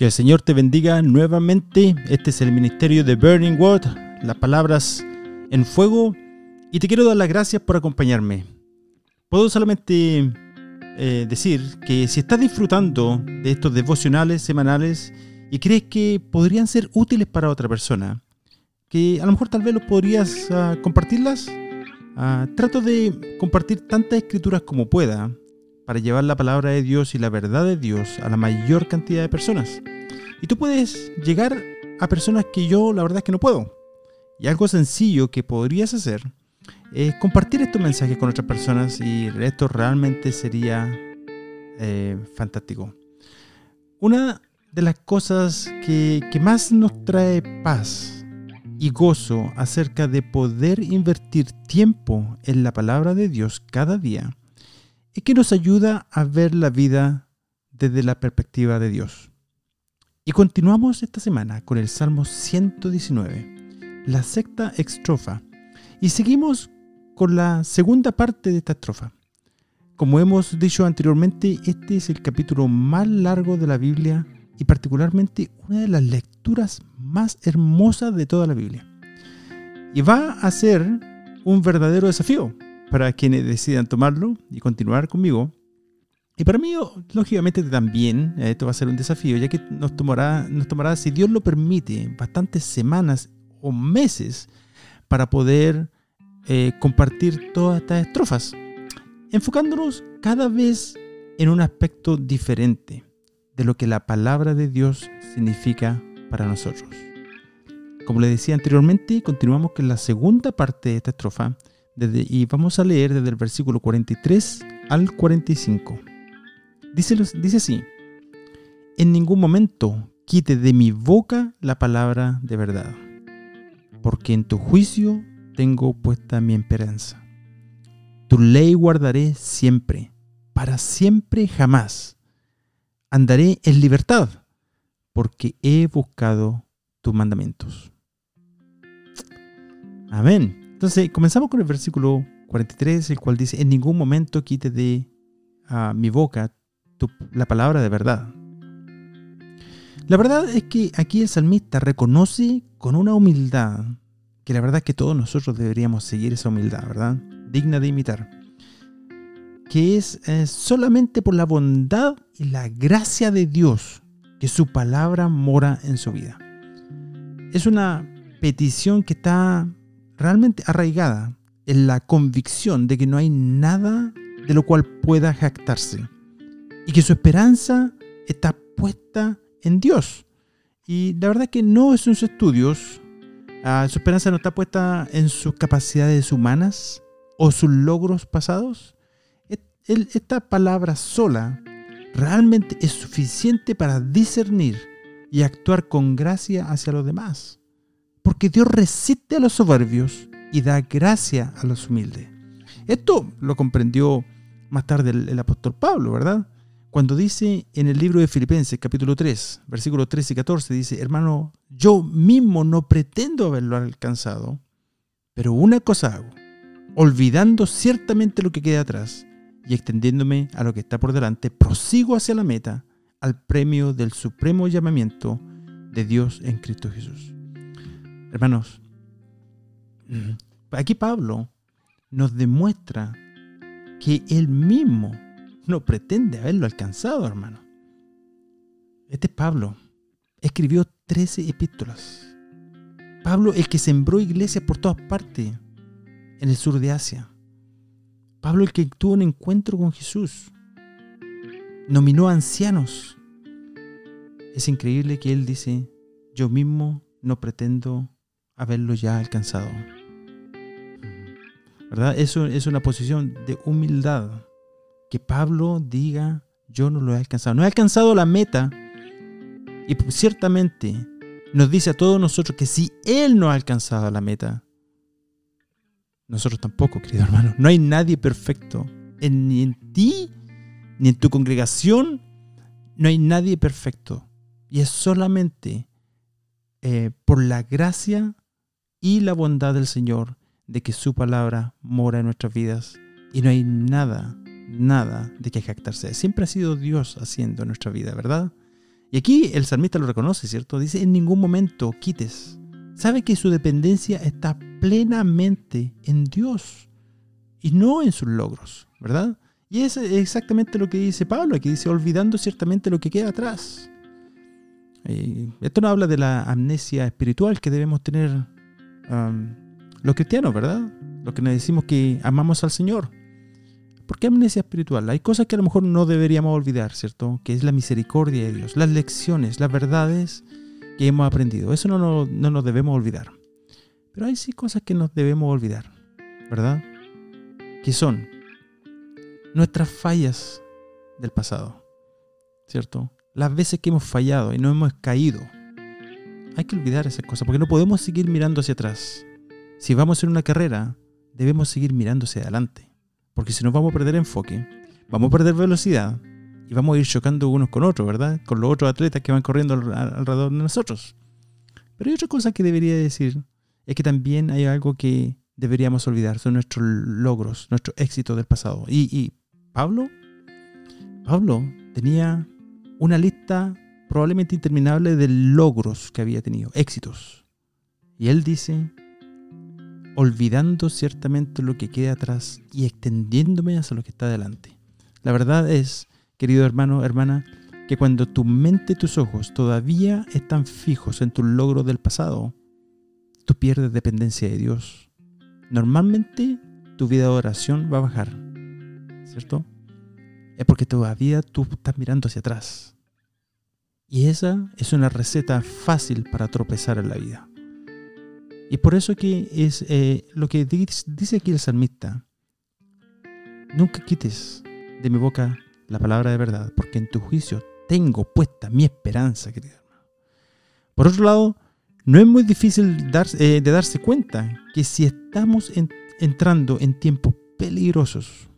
Que el Señor te bendiga nuevamente. Este es el ministerio de Burning Word, las palabras en fuego. Y te quiero dar las gracias por acompañarme. Puedo solamente eh, decir que si estás disfrutando de estos devocionales semanales y crees que podrían ser útiles para otra persona, que a lo mejor tal vez los podrías uh, compartirlas, uh, trato de compartir tantas escrituras como pueda para llevar la palabra de Dios y la verdad de Dios a la mayor cantidad de personas. Y tú puedes llegar a personas que yo la verdad es que no puedo. Y algo sencillo que podrías hacer es compartir estos mensajes con otras personas y esto realmente sería eh, fantástico. Una de las cosas que, que más nos trae paz y gozo acerca de poder invertir tiempo en la palabra de Dios cada día y que nos ayuda a ver la vida desde la perspectiva de Dios. Y continuamos esta semana con el Salmo 119, la sexta estrofa, y seguimos con la segunda parte de esta estrofa. Como hemos dicho anteriormente, este es el capítulo más largo de la Biblia y particularmente una de las lecturas más hermosas de toda la Biblia. Y va a ser un verdadero desafío para quienes decidan tomarlo y continuar conmigo. Y para mí, lógicamente también, eh, esto va a ser un desafío, ya que nos tomará, nos tomará, si Dios lo permite, bastantes semanas o meses para poder eh, compartir todas estas estrofas, enfocándonos cada vez en un aspecto diferente de lo que la palabra de Dios significa para nosotros. Como les decía anteriormente, continuamos con la segunda parte de esta estrofa, y vamos a leer desde el versículo 43 al 45. Dice, así, en ningún momento quite de mi boca la palabra de verdad, porque en tu juicio tengo puesta mi esperanza. Tu ley guardaré siempre, para siempre jamás. Andaré en libertad, porque he buscado tus mandamientos. Amén. Entonces, comenzamos con el versículo 43, el cual dice, en ningún momento quite de ah, mi boca la palabra de verdad. La verdad es que aquí el salmista reconoce con una humildad, que la verdad es que todos nosotros deberíamos seguir esa humildad, ¿verdad? Digna de imitar. Que es eh, solamente por la bondad y la gracia de Dios que su palabra mora en su vida. Es una petición que está realmente arraigada en la convicción de que no hay nada de lo cual pueda jactarse y que su esperanza está puesta en Dios. Y la verdad que no es en sus estudios, ah, su esperanza no está puesta en sus capacidades humanas o sus logros pasados. Esta palabra sola realmente es suficiente para discernir y actuar con gracia hacia los demás porque Dios resiste a los soberbios y da gracia a los humildes. Esto lo comprendió más tarde el, apóstol Pablo, ¿verdad? Cuando dice en el libro de Filipenses capítulo 3, versículos 13 y 14, dice, hermano, yo mismo no pretendo haberlo alcanzado, pero una cosa hago, olvidando ciertamente lo que queda atrás y extendiéndome a lo que está por delante, prosigo hacia la meta, al premio del supremo llamamiento de Dios en Cristo Jesús. Hermanos, aquí Pablo nos demuestra que él mismo no pretende haberlo alcanzado, hermano. Este es Pablo. Escribió 13 epístolas. Pablo, el que sembró iglesias por todas partes en el sur de Asia. Pablo, el que tuvo un encuentro con Jesús. Nominó ancianos. Es increíble que él dice, yo mismo no pretendo haberlo ya alcanzado. ¿Verdad? Eso es una posición de humildad. Que Pablo diga, yo no lo he alcanzado. No he alcanzado la meta. Y ciertamente nos dice a todos nosotros que si Él no ha alcanzado la meta, nosotros tampoco, querido hermano. No hay nadie perfecto. ni en ti, ni en tu congregación, no hay nadie perfecto. Y es solamente eh, por la gracia y la bondad del Señor de que su palabra mora en nuestras vidas y no hay nada, nada de que jactarse. Siempre ha sido Dios haciendo en nuestra vida, ¿verdad? Y aquí el salmista lo reconoce, ¿cierto? Dice, en ningún momento quites. Sabe que su dependencia está plenamente en Dios y no en sus logros, ¿verdad? Y es exactamente lo que dice Pablo, aquí dice, olvidando ciertamente lo que queda atrás. Eh, esto no habla de la amnesia espiritual que debemos tener los cristianos, ¿verdad? Los que nos decimos que amamos al Señor. ¿Por qué amnesia espiritual? Hay cosas que a lo mejor no deberíamos olvidar, ¿cierto? Que es la misericordia de Dios, las lecciones, las verdades que hemos aprendido. Eso no, no nos debemos olvidar. Pero hay sí cosas que nos debemos olvidar, ¿verdad? Que son nuestras fallas del pasado, ¿cierto? Las veces que hemos fallado y no hemos caído. Hay que olvidar esas cosas porque no podemos seguir mirando hacia atrás. Si vamos en una carrera, debemos seguir mirando hacia adelante. Porque si nos vamos a perder enfoque, vamos a perder velocidad y vamos a ir chocando unos con otros, ¿verdad? Con los otros atletas que van corriendo alrededor de nosotros. Pero hay otra cosa que debería decir, es que también hay algo que deberíamos olvidar, son nuestros logros, nuestros éxitos del pasado. Y, y Pablo, Pablo tenía una lista probablemente interminable de logros que había tenido, éxitos. Y él dice, olvidando ciertamente lo que queda atrás y extendiéndome hacia lo que está adelante. La verdad es, querido hermano, hermana, que cuando tu mente y tus ojos todavía están fijos en tus logros del pasado, tú pierdes dependencia de Dios. Normalmente tu vida de oración va a bajar, ¿cierto? Es porque todavía tú estás mirando hacia atrás. Y esa es una receta fácil para tropezar en la vida. Y por eso que es eh, lo que dice aquí el salmista. Nunca quites de mi boca la palabra de verdad, porque en tu juicio tengo puesta mi esperanza, querido hermano. Por otro lado, no es muy difícil eh, de darse cuenta que si estamos entrando en tiempos peligrosos,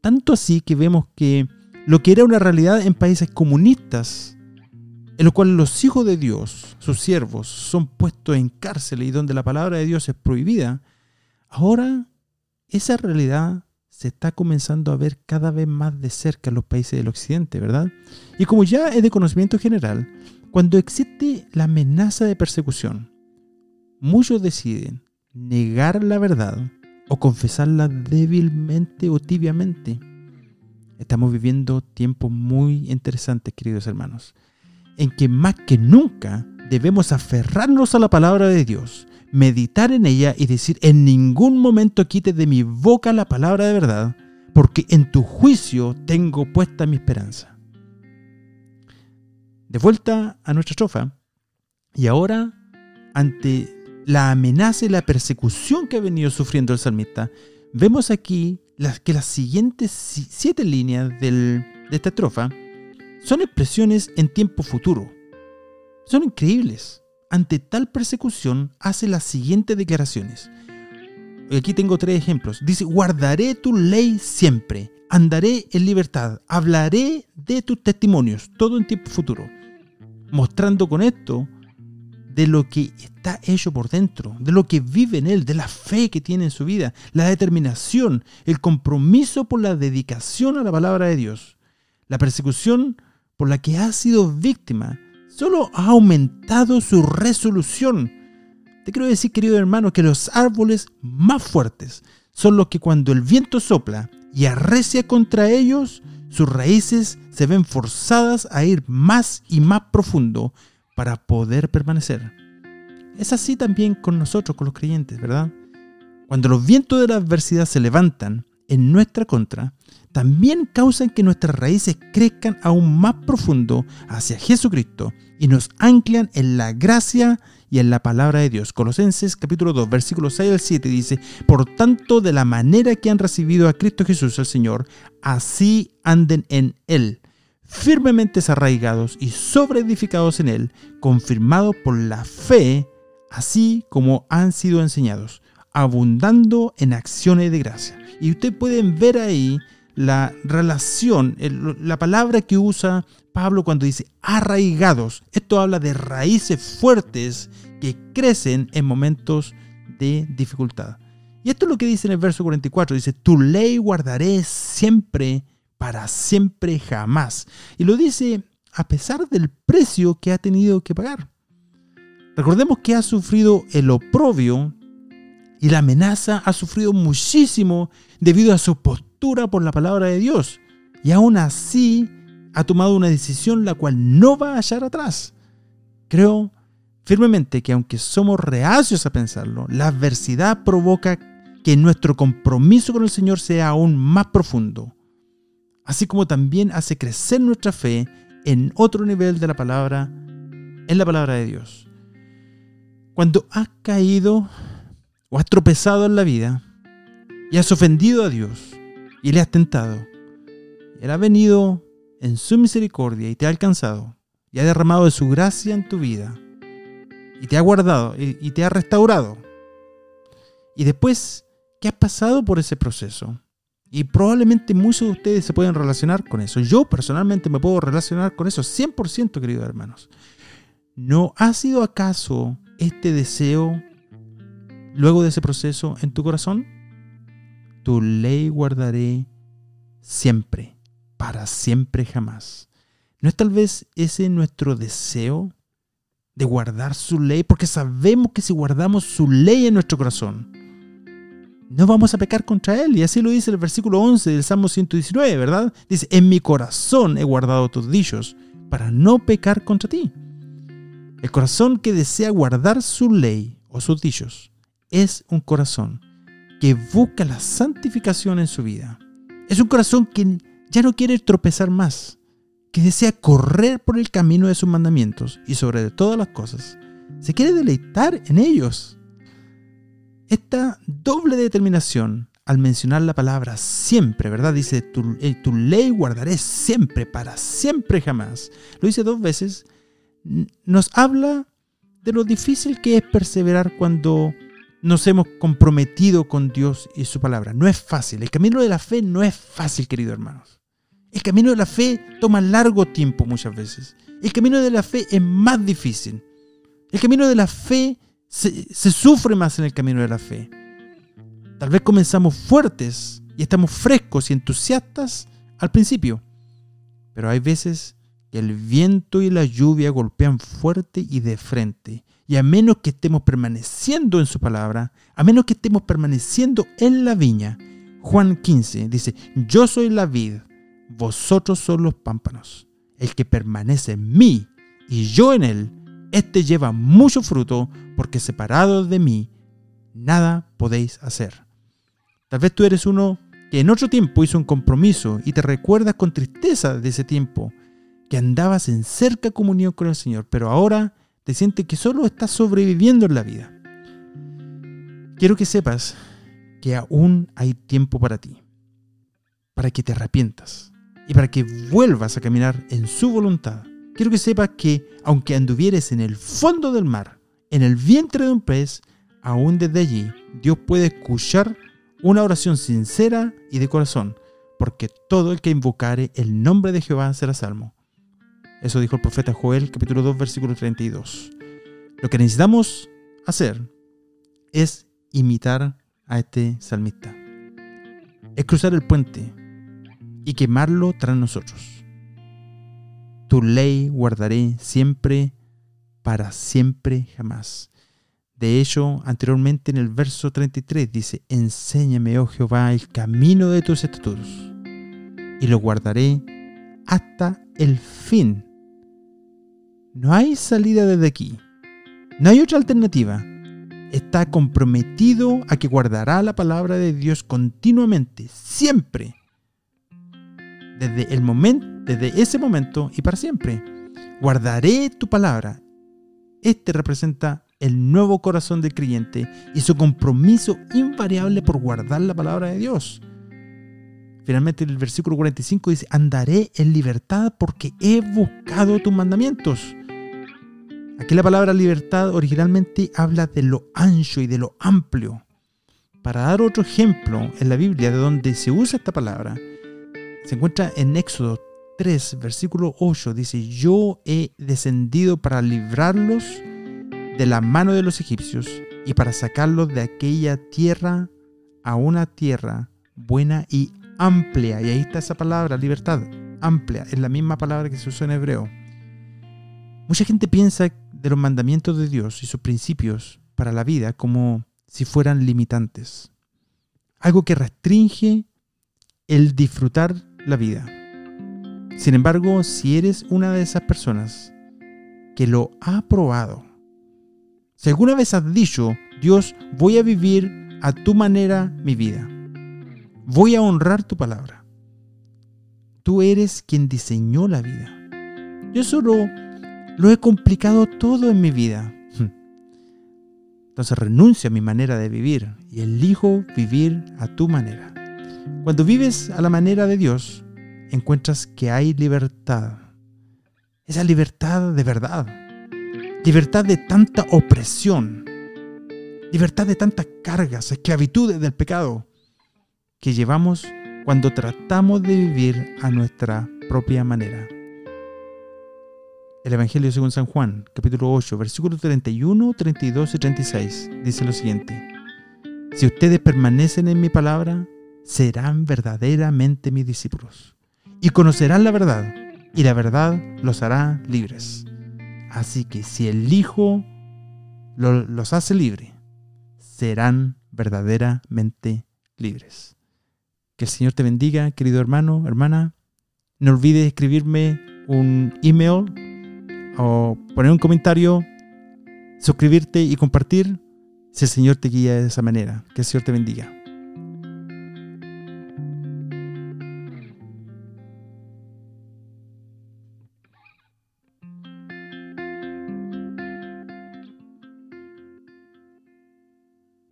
tanto así que vemos que lo que era una realidad en países comunistas en los cuales los hijos de Dios, sus siervos, son puestos en cárcel y donde la palabra de Dios es prohibida, ahora esa realidad se está comenzando a ver cada vez más de cerca en los países del occidente, ¿verdad? Y como ya es de conocimiento general, cuando existe la amenaza de persecución, muchos deciden negar la verdad o confesarla débilmente o tibiamente. Estamos viviendo tiempos muy interesantes, queridos hermanos en que más que nunca debemos aferrarnos a la palabra de Dios, meditar en ella y decir, en ningún momento quites de mi boca la palabra de verdad, porque en tu juicio tengo puesta mi esperanza. De vuelta a nuestra estrofa, y ahora, ante la amenaza y la persecución que ha venido sufriendo el salmista, vemos aquí que las siguientes siete líneas de esta estrofa son expresiones en tiempo futuro. Son increíbles. Ante tal persecución hace las siguientes declaraciones. Aquí tengo tres ejemplos. Dice, guardaré tu ley siempre, andaré en libertad, hablaré de tus testimonios, todo en tiempo futuro. Mostrando con esto de lo que está hecho por dentro, de lo que vive en él, de la fe que tiene en su vida, la determinación, el compromiso por la dedicación a la palabra de Dios. La persecución por la que ha sido víctima solo ha aumentado su resolución. Te quiero decir, querido hermano, que los árboles más fuertes son los que cuando el viento sopla y arrecia contra ellos, sus raíces se ven forzadas a ir más y más profundo para poder permanecer. Es así también con nosotros, con los creyentes, ¿verdad? Cuando los vientos de la adversidad se levantan en nuestra contra, también causan que nuestras raíces crezcan aún más profundo hacia Jesucristo y nos anclan en la gracia y en la palabra de Dios. Colosenses capítulo 2, versículos 6 al 7 dice, Por tanto, de la manera que han recibido a Cristo Jesús el Señor, así anden en Él, firmemente arraigados y sobreedificados en Él, confirmados por la fe, así como han sido enseñados, abundando en acciones de gracia. Y ustedes pueden ver ahí la relación, la palabra que usa Pablo cuando dice arraigados. Esto habla de raíces fuertes que crecen en momentos de dificultad. Y esto es lo que dice en el verso 44. Dice, tu ley guardaré siempre, para siempre, jamás. Y lo dice a pesar del precio que ha tenido que pagar. Recordemos que ha sufrido el oprobio y la amenaza, ha sufrido muchísimo debido a su postura por la palabra de Dios. Y aún así ha tomado una decisión la cual no va a hallar atrás. Creo firmemente que aunque somos reacios a pensarlo, la adversidad provoca que nuestro compromiso con el Señor sea aún más profundo, así como también hace crecer nuestra fe en otro nivel de la palabra, en la palabra de Dios. Cuando has caído o has tropezado en la vida y has ofendido a Dios y le has tentado, Él ha venido en su misericordia y te ha alcanzado y ha derramado de su gracia en tu vida y te ha guardado y, te ha restaurado. Y después que has pasado por ese proceso, y probablemente muchos de ustedes se pueden relacionar con eso. Yo personalmente me puedo relacionar con eso 100%, queridos hermanos. ¿No ha sido acaso este deseo luego de ese proceso en tu corazón? Tu ley guardaré siempre, para siempre jamás. ¿No es tal vez ese nuestro deseo de guardar su ley? Porque sabemos que si guardamos su ley en nuestro corazón, no vamos a pecar contra Él. Y así lo dice el versículo 11 del Salmo 119, ¿verdad? Dice, en mi corazón he guardado tus dichos para no pecar contra ti. El corazón que desea guardar su ley o sus dichos es un corazón que busca la santificación en su vida. Es un corazón que ya no quiere tropezar más, que desea correr por el camino de sus mandamientos y sobre todas las cosas, se quiere deleitar en ellos. Esta doble determinación al mencionar la palabra siempre, ¿verdad? Dice, tu, eh, ley guardaré siempre, para siempre jamás. Lo dice dos veces. Nos habla de lo difícil que es perseverar cuando nos hemos comprometido con Dios y su palabra. No es fácil. El camino de la fe no es fácil, queridos hermanos. El camino de la fe toma largo tiempo muchas veces. El camino de la fe es más difícil. El camino de la fe se, sufre más en el camino de la fe. Tal vez comenzamos fuertes y estamos frescos y entusiastas al principio, pero hay veces que el viento y la lluvia golpean fuerte y de frente. Y a menos que estemos permaneciendo en su palabra, a menos que estemos permaneciendo en la viña, Juan 15 dice, yo soy la vid, vosotros son los pámpanos. El que permanece en mí y yo en él, este lleva mucho fruto, porque separado de mí, nada podéis hacer. Tal vez tú eres uno que en otro tiempo hizo un compromiso y te recuerdas con tristeza de ese tiempo, que andabas en cerca comunión con el Señor, pero ahora te sientes que solo estás sobreviviendo en la vida. Quiero que sepas que aún hay tiempo para ti, para que te arrepientas y para que vuelvas a caminar en su voluntad quiero que sepas que aunque anduvieres en el fondo del mar, en el vientre de un pez, aún desde allí Dios puede escuchar una oración sincera y de corazón, porque todo el que invocare el nombre de Jehová será salmo. Eso dijo el profeta Joel capítulo 2 versículo 32. Lo que necesitamos hacer es imitar a este salmista. Es cruzar el puente y quemarlo tras nosotros. Tu ley guardaré siempre, para siempre jamás. De hecho, anteriormente en el verso 33 dice, enséñame, oh Jehová, el camino de tus estatutos, y lo guardaré hasta el fin. No hay salida desde aquí. No hay otra alternativa. Está comprometido a que guardará la palabra de Dios continuamente, siempre. Desde el momento desde ese momento y para siempre. Guardaré tu palabra. Este representa el nuevo corazón del creyente y su compromiso invariable por guardar la palabra de Dios. Finalmente el versículo 45 dice, andaré en libertad porque he buscado tus mandamientos. Aquí la palabra libertad originalmente habla de lo ancho y de lo amplio. Para dar otro ejemplo en la Biblia de donde se usa esta palabra, se encuentra en Éxodo 3, versículo 8, dice, yo he descendido para librarlos de la mano de los egipcios y para sacarlos de aquella tierra a una tierra buena y amplia. Y ahí está esa palabra, libertad, amplia, es la misma palabra que se usó en hebreo. Mucha gente piensa de los mandamientos de Dios y sus principios para la vida como si fueran limitantes. Algo que restringe el disfrutar la vida. Sin embargo, si eres una de esas personas que lo ha probado, si alguna vez has dicho, Dios, voy a vivir a tu manera mi vida, voy a honrar tu palabra, tú eres quien diseñó la vida. Yo solo lo he complicado todo en mi vida. Entonces renuncio a mi manera de vivir y elijo vivir a tu manera. Cuando vives a la manera de Dios, encuentras que hay libertad. Esa libertad de verdad. Libertad de tanta opresión. Libertad de tantas cargas, esclavitudes del pecado que llevamos cuando tratamos de vivir a nuestra propia manera. El Evangelio según San Juan, capítulo 8, versículos 31, 32 y 36, dice lo siguiente. Si ustedes permanecen en mi palabra, serán verdaderamente mis discípulos y conocerán la verdad, y la verdad los hará libres. Así que si el Hijo los hace libres, serán verdaderamente libres. Que el Señor te bendiga, querido hermano, hermana. No olvides escribirme un email o poner un comentario, suscribirte y compartir si el Señor te guía de esa manera. Que el Señor te bendiga.